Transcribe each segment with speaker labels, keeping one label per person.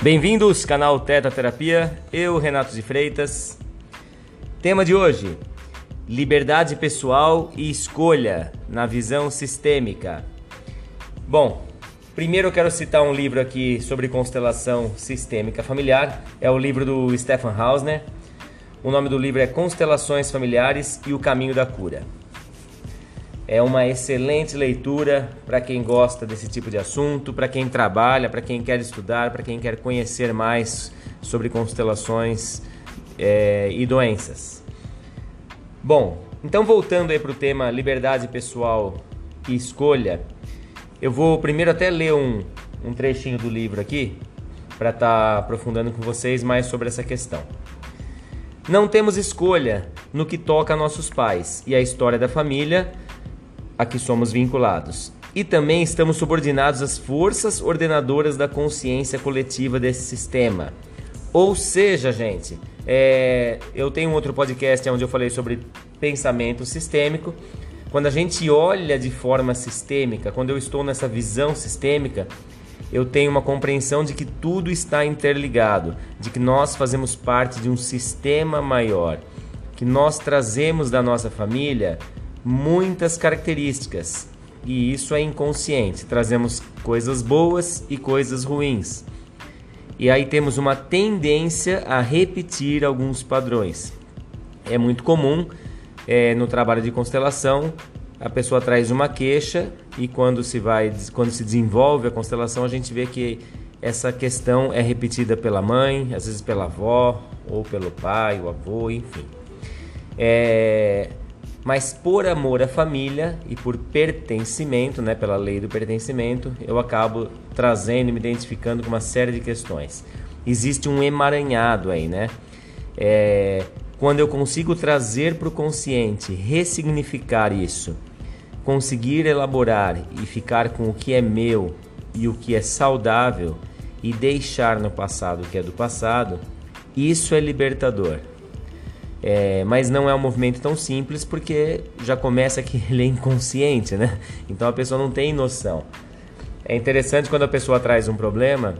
Speaker 1: Bem-vindos, canal Teta Terapia. Eu, Renato de Freitas. Tema de hoje: liberdade pessoal e escolha na visão sistêmica. Bom, primeiro eu quero citar um livro aqui sobre constelação sistêmica familiar. É o livro do Stefan Hausner. O nome do livro é Constelações Familiares e o Caminho da Cura. É uma excelente leitura para quem gosta desse tipo de assunto, para quem trabalha, para quem quer estudar, para quem quer conhecer mais sobre constelações é, e doenças. Bom, então voltando aí para o tema liberdade pessoal e escolha, eu vou primeiro até ler um, um trechinho do livro aqui para estar tá aprofundando com vocês mais sobre essa questão. Não temos escolha no que toca a nossos pais e a história da família a que somos vinculados. E também estamos subordinados às forças ordenadoras da consciência coletiva desse sistema. Ou seja, gente, é, eu tenho um outro podcast onde eu falei sobre pensamento sistêmico. Quando a gente olha de forma sistêmica, quando eu estou nessa visão sistêmica, eu tenho uma compreensão de que tudo está interligado, de que nós fazemos parte de um sistema maior, que nós trazemos da nossa família muitas características e isso é inconsciente. Trazemos coisas boas e coisas ruins. E aí temos uma tendência a repetir alguns padrões. É muito comum é, no trabalho de constelação a pessoa traz uma queixa e quando se vai quando se desenvolve a constelação a gente vê que essa questão é repetida pela mãe, às vezes pela avó ou pelo pai, o avô, enfim. É, mas por amor à família e por pertencimento, né, pela lei do pertencimento, eu acabo trazendo e me identificando com uma série de questões. Existe um emaranhado aí, né? É, quando eu consigo trazer para o consciente, ressignificar isso, conseguir elaborar e ficar com o que é meu e o que é saudável e deixar no passado o que é do passado, isso é libertador. É, mas não é um movimento tão simples porque já começa que ele é inconsciente, né? Então a pessoa não tem noção. É interessante quando a pessoa traz um problema,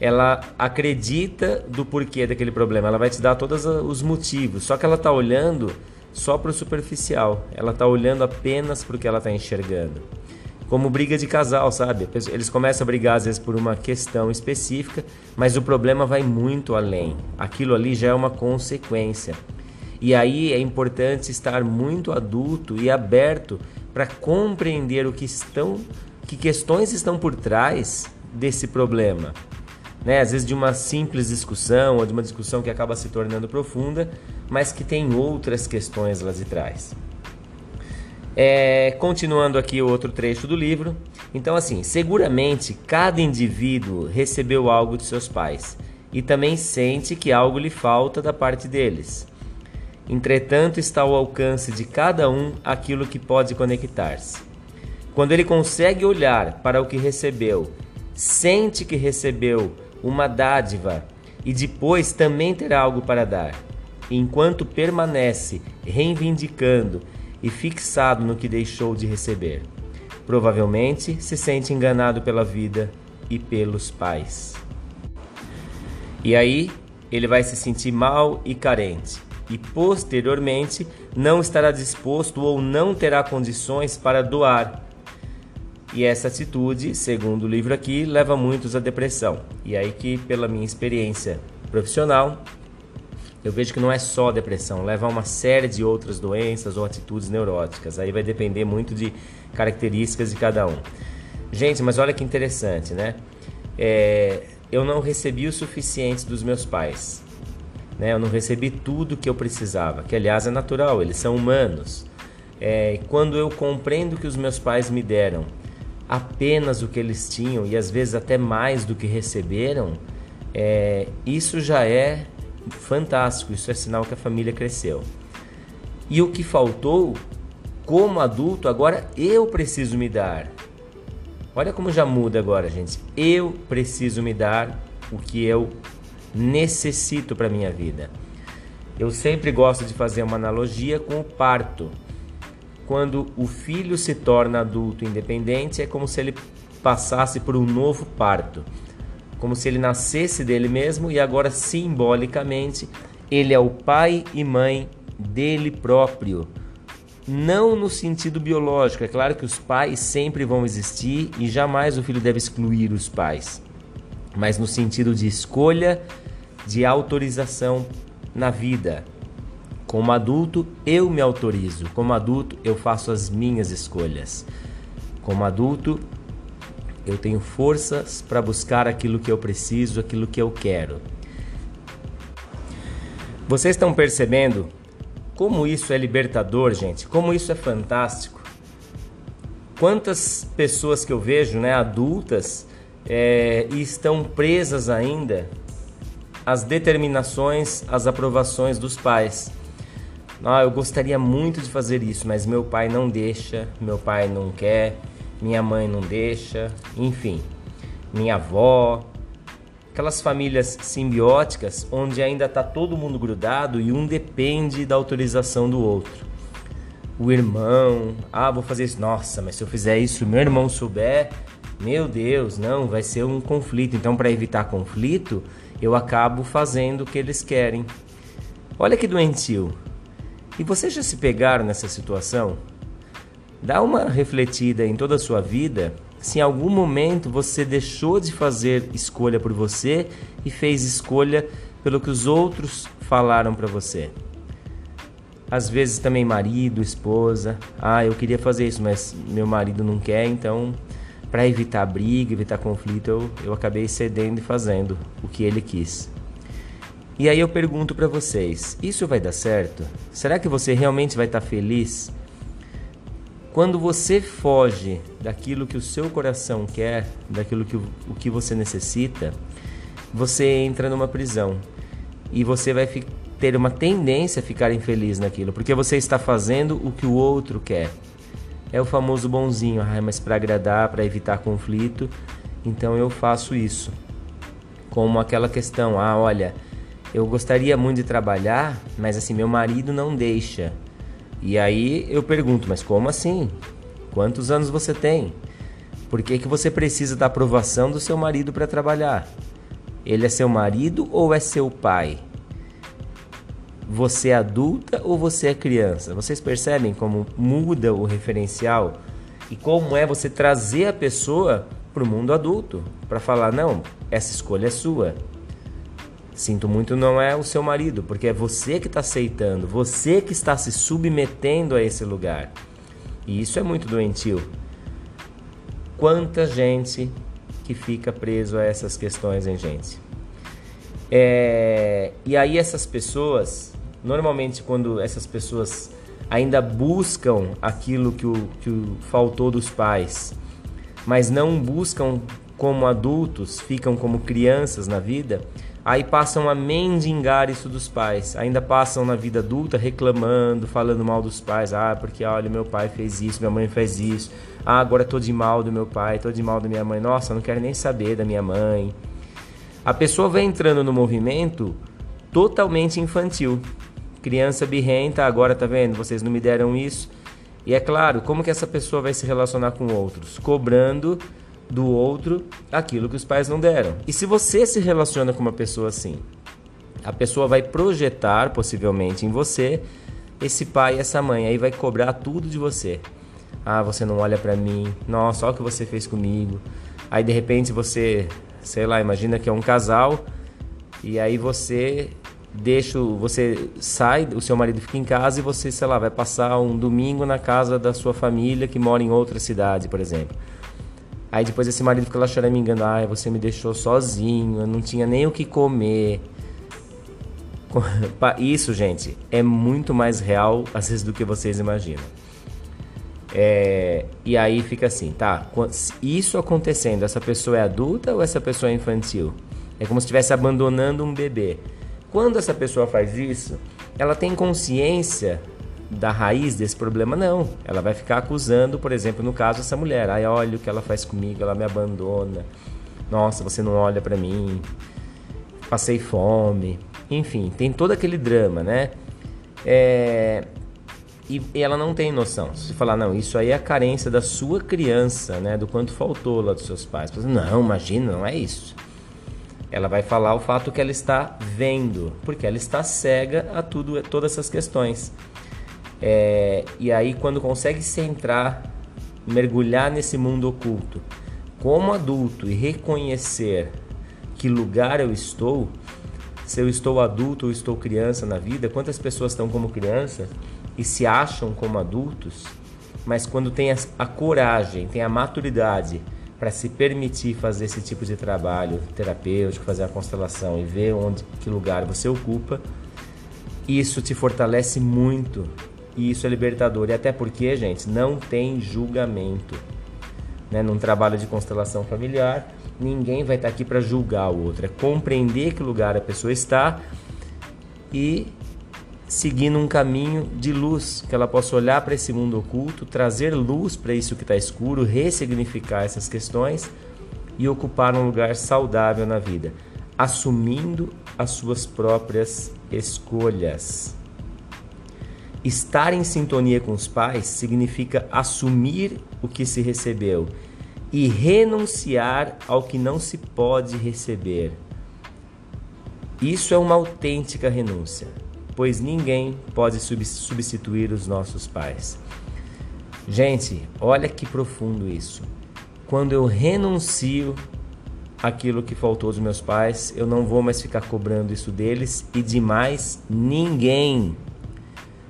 Speaker 1: ela acredita do porquê daquele problema, ela vai te dar todos os motivos, só que ela está olhando só para o superficial, ela está olhando apenas para o que ela está enxergando. Como briga de casal, sabe? Eles começam a brigar às vezes por uma questão específica, mas o problema vai muito além. Aquilo ali já é uma consequência. E aí é importante estar muito adulto e aberto para compreender o que estão, que questões estão por trás desse problema. Né? Às vezes de uma simples discussão ou de uma discussão que acaba se tornando profunda, mas que tem outras questões lá de trás. É, continuando aqui o outro trecho do livro. Então, assim, seguramente cada indivíduo recebeu algo de seus pais e também sente que algo lhe falta da parte deles. Entretanto, está ao alcance de cada um aquilo que pode conectar-se. Quando ele consegue olhar para o que recebeu, sente que recebeu uma dádiva e depois também terá algo para dar. Enquanto permanece reivindicando e fixado no que deixou de receber, provavelmente se sente enganado pela vida e pelos pais. E aí ele vai se sentir mal e carente e posteriormente não estará disposto ou não terá condições para doar. E essa atitude, segundo o livro aqui, leva muitos à depressão. E aí que, pela minha experiência profissional, eu vejo que não é só depressão, leva a uma série de outras doenças ou atitudes neuróticas. Aí vai depender muito de características de cada um. Gente, mas olha que interessante, né? É, eu não recebi o suficiente dos meus pais. Né? Eu não recebi tudo que eu precisava, que aliás é natural, eles são humanos. É, quando eu compreendo que os meus pais me deram apenas o que eles tinham e às vezes até mais do que receberam, é, isso já é fantástico, isso é sinal que a família cresceu. E o que faltou, como adulto, agora eu preciso me dar. Olha como já muda agora, gente. Eu preciso me dar o que eu necessito para minha vida. Eu sempre gosto de fazer uma analogia com o parto. Quando o filho se torna adulto independente, é como se ele passasse por um novo parto. como se ele nascesse dele mesmo e agora simbolicamente ele é o pai e mãe dele próprio. Não no sentido biológico, é claro que os pais sempre vão existir e jamais o filho deve excluir os pais, mas no sentido de escolha, de autorização na vida. Como adulto, eu me autorizo. Como adulto, eu faço as minhas escolhas. Como adulto, eu tenho forças para buscar aquilo que eu preciso, aquilo que eu quero. Vocês estão percebendo como isso é libertador, gente? Como isso é fantástico? Quantas pessoas que eu vejo, né, adultas, é, estão presas ainda às determinações, às aprovações dos pais. Ah, eu gostaria muito de fazer isso, mas meu pai não deixa, meu pai não quer, minha mãe não deixa, enfim, minha avó. Aquelas famílias simbióticas onde ainda está todo mundo grudado e um depende da autorização do outro. O irmão, ah, vou fazer isso, nossa, mas se eu fizer isso, meu irmão souber, meu Deus, não, vai ser um conflito. Então, para evitar conflito, eu acabo fazendo o que eles querem. Olha que doentio. E vocês já se pegaram nessa situação? Dá uma refletida em toda a sua vida se em algum momento você deixou de fazer escolha por você e fez escolha pelo que os outros falaram para você. Às vezes também marido, esposa, ah, eu queria fazer isso, mas meu marido não quer, então para evitar briga, evitar conflito, eu, eu acabei cedendo e fazendo o que ele quis. E aí eu pergunto para vocês: isso vai dar certo? Será que você realmente vai estar tá feliz? Quando você foge daquilo que o seu coração quer, daquilo que o, que você necessita, você entra numa prisão e você vai ter uma tendência a ficar infeliz naquilo, porque você está fazendo o que o outro quer. É o famoso bonzinho, ah, mas para agradar, para evitar conflito, então eu faço isso. Como aquela questão, ah, olha, eu gostaria muito de trabalhar, mas assim, meu marido não deixa. E aí eu pergunto, mas como assim? Quantos anos você tem? Por que, que você precisa da aprovação do seu marido para trabalhar? Ele é seu marido ou é seu pai? Você é adulta ou você é criança? Vocês percebem como muda o referencial e como é você trazer a pessoa para o mundo adulto para falar: não, essa escolha é sua. Sinto muito, não é o seu marido, porque é você que está aceitando, você que está se submetendo a esse lugar. E isso é muito doentio. Quanta gente que fica preso a essas questões, hein, gente? É... E aí essas pessoas, normalmente quando essas pessoas ainda buscam aquilo que o, que o faltou dos pais, mas não buscam como adultos, ficam como crianças na vida, aí passam a mendigar isso dos pais. Ainda passam na vida adulta reclamando, falando mal dos pais. Ah, porque olha, meu pai fez isso, minha mãe fez isso. Ah, agora tô de mal do meu pai, tô de mal da minha mãe. Nossa, não quero nem saber da minha mãe. A pessoa vai entrando no movimento totalmente infantil. Criança birrenta, agora tá vendo? Vocês não me deram isso. E é claro, como que essa pessoa vai se relacionar com outros? Cobrando do outro aquilo que os pais não deram. E se você se relaciona com uma pessoa assim, a pessoa vai projetar possivelmente em você esse pai e essa mãe, aí vai cobrar tudo de você. Ah, você não olha para mim. Nossa, olha o que você fez comigo. Aí de repente você, sei lá, imagina que é um casal e aí você deixa, você sai, o seu marido fica em casa e você, sei lá, vai passar um domingo na casa da sua família que mora em outra cidade, por exemplo. Aí depois esse marido fica lá choramingando, ai, você me deixou sozinho, eu não tinha nem o que comer. Isso, gente, é muito mais real às vezes do que vocês imaginam. É, e aí fica assim, tá? Isso acontecendo, essa pessoa é adulta ou essa pessoa é infantil? É como se estivesse abandonando um bebê. Quando essa pessoa faz isso, ela tem consciência da raiz desse problema, não. Ela vai ficar acusando, por exemplo, no caso, essa mulher. Ai, olha o que ela faz comigo, ela me abandona. Nossa, você não olha para mim. Passei fome. Enfim, tem todo aquele drama, né? É... E, ela não tem noção. Se falar, não, isso aí é a carência da sua criança, né? Do quanto faltou lá dos seus pais. Não, imagina, não é isso. Ela vai falar o fato que ela está vendo, porque ela está cega a tudo, a todas essas questões. É, e aí, quando consegue centrar, mergulhar nesse mundo oculto, como adulto e reconhecer que lugar eu estou, se eu estou adulto ou estou criança na vida, quantas pessoas estão como criança e se acham como adultos, mas quando tem a, a coragem, tem a maturidade para se permitir fazer esse tipo de trabalho terapêutico, fazer a constelação e ver onde que lugar você ocupa, isso te fortalece muito e isso é libertador. E até porque, gente, não tem julgamento. Né? Num trabalho de constelação familiar, ninguém vai estar aqui para julgar o outro, é compreender que lugar a pessoa está e seguindo um caminho de luz, que ela possa olhar para esse mundo oculto, trazer luz para isso que está escuro, ressignificar essas questões e ocupar um lugar saudável na vida, assumindo as suas próprias escolhas. Estar em sintonia com os pais significa assumir o que se recebeu e renunciar ao que não se pode receber. Isso é uma autêntica renúncia pois ninguém pode substituir os nossos pais. Gente, olha que profundo isso. Quando eu renuncio aquilo que faltou dos meus pais, eu não vou mais ficar cobrando isso deles e de mais ninguém.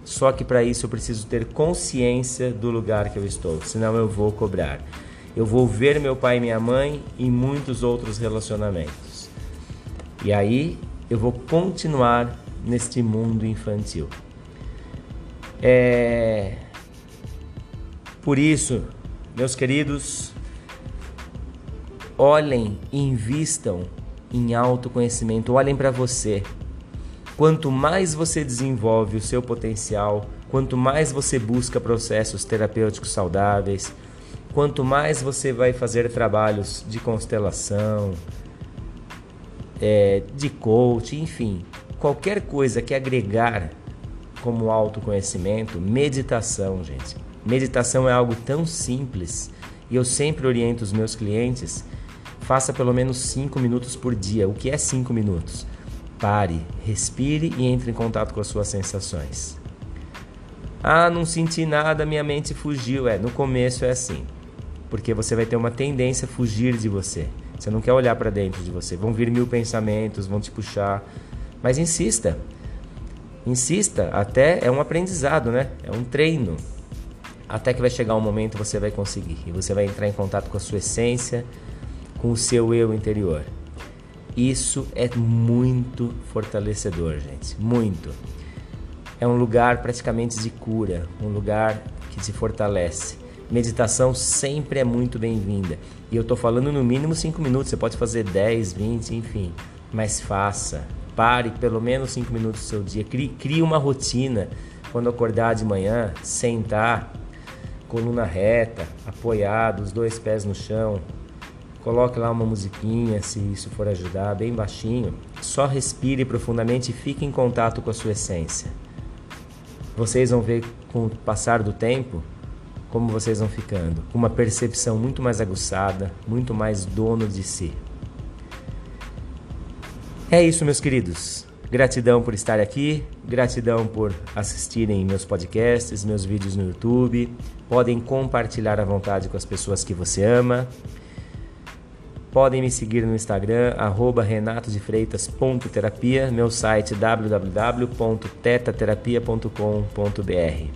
Speaker 1: Só que para isso eu preciso ter consciência do lugar que eu estou, senão eu vou cobrar. Eu vou ver meu pai e minha mãe em muitos outros relacionamentos. E aí eu vou continuar neste mundo infantil. É... Por isso, meus queridos, olhem e invistam em autoconhecimento, olhem para você. Quanto mais você desenvolve o seu potencial, quanto mais você busca processos terapêuticos saudáveis, quanto mais você vai fazer trabalhos de constelação, é, de coach, enfim, qualquer coisa que agregar como autoconhecimento, meditação, gente. Meditação é algo tão simples e eu sempre oriento os meus clientes, faça pelo menos 5 minutos por dia. O que é 5 minutos? Pare, respire e entre em contato com as suas sensações. Ah, não senti nada, minha mente fugiu. É, no começo é assim. Porque você vai ter uma tendência a fugir de você. Você não quer olhar para dentro de você. Vão vir mil pensamentos, vão te puxar. Mas insista. Insista, até é um aprendizado, né? É um treino. Até que vai chegar um momento você vai conseguir e você vai entrar em contato com a sua essência, com o seu eu interior. Isso é muito fortalecedor, gente, muito. É um lugar praticamente de cura, um lugar que te fortalece. Meditação sempre é muito bem-vinda. E eu estou falando no mínimo 5 minutos, você pode fazer 10, 20, enfim. Mas faça, Pare pelo menos 5 minutos do seu dia. Crie, crie uma rotina. Quando acordar de manhã, sentar, coluna reta, apoiado, os dois pés no chão. Coloque lá uma musiquinha, se isso for ajudar, bem baixinho. Só respire profundamente e fique em contato com a sua essência. Vocês vão ver com o passar do tempo como vocês vão ficando, com uma percepção muito mais aguçada, muito mais dono de si. É isso, meus queridos. Gratidão por estar aqui, gratidão por assistirem meus podcasts, meus vídeos no YouTube. Podem compartilhar à vontade com as pessoas que você ama. Podem me seguir no Instagram, renatodefreitas.terapia, meu site www.tetaterapia.com.br.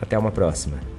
Speaker 1: Até uma próxima.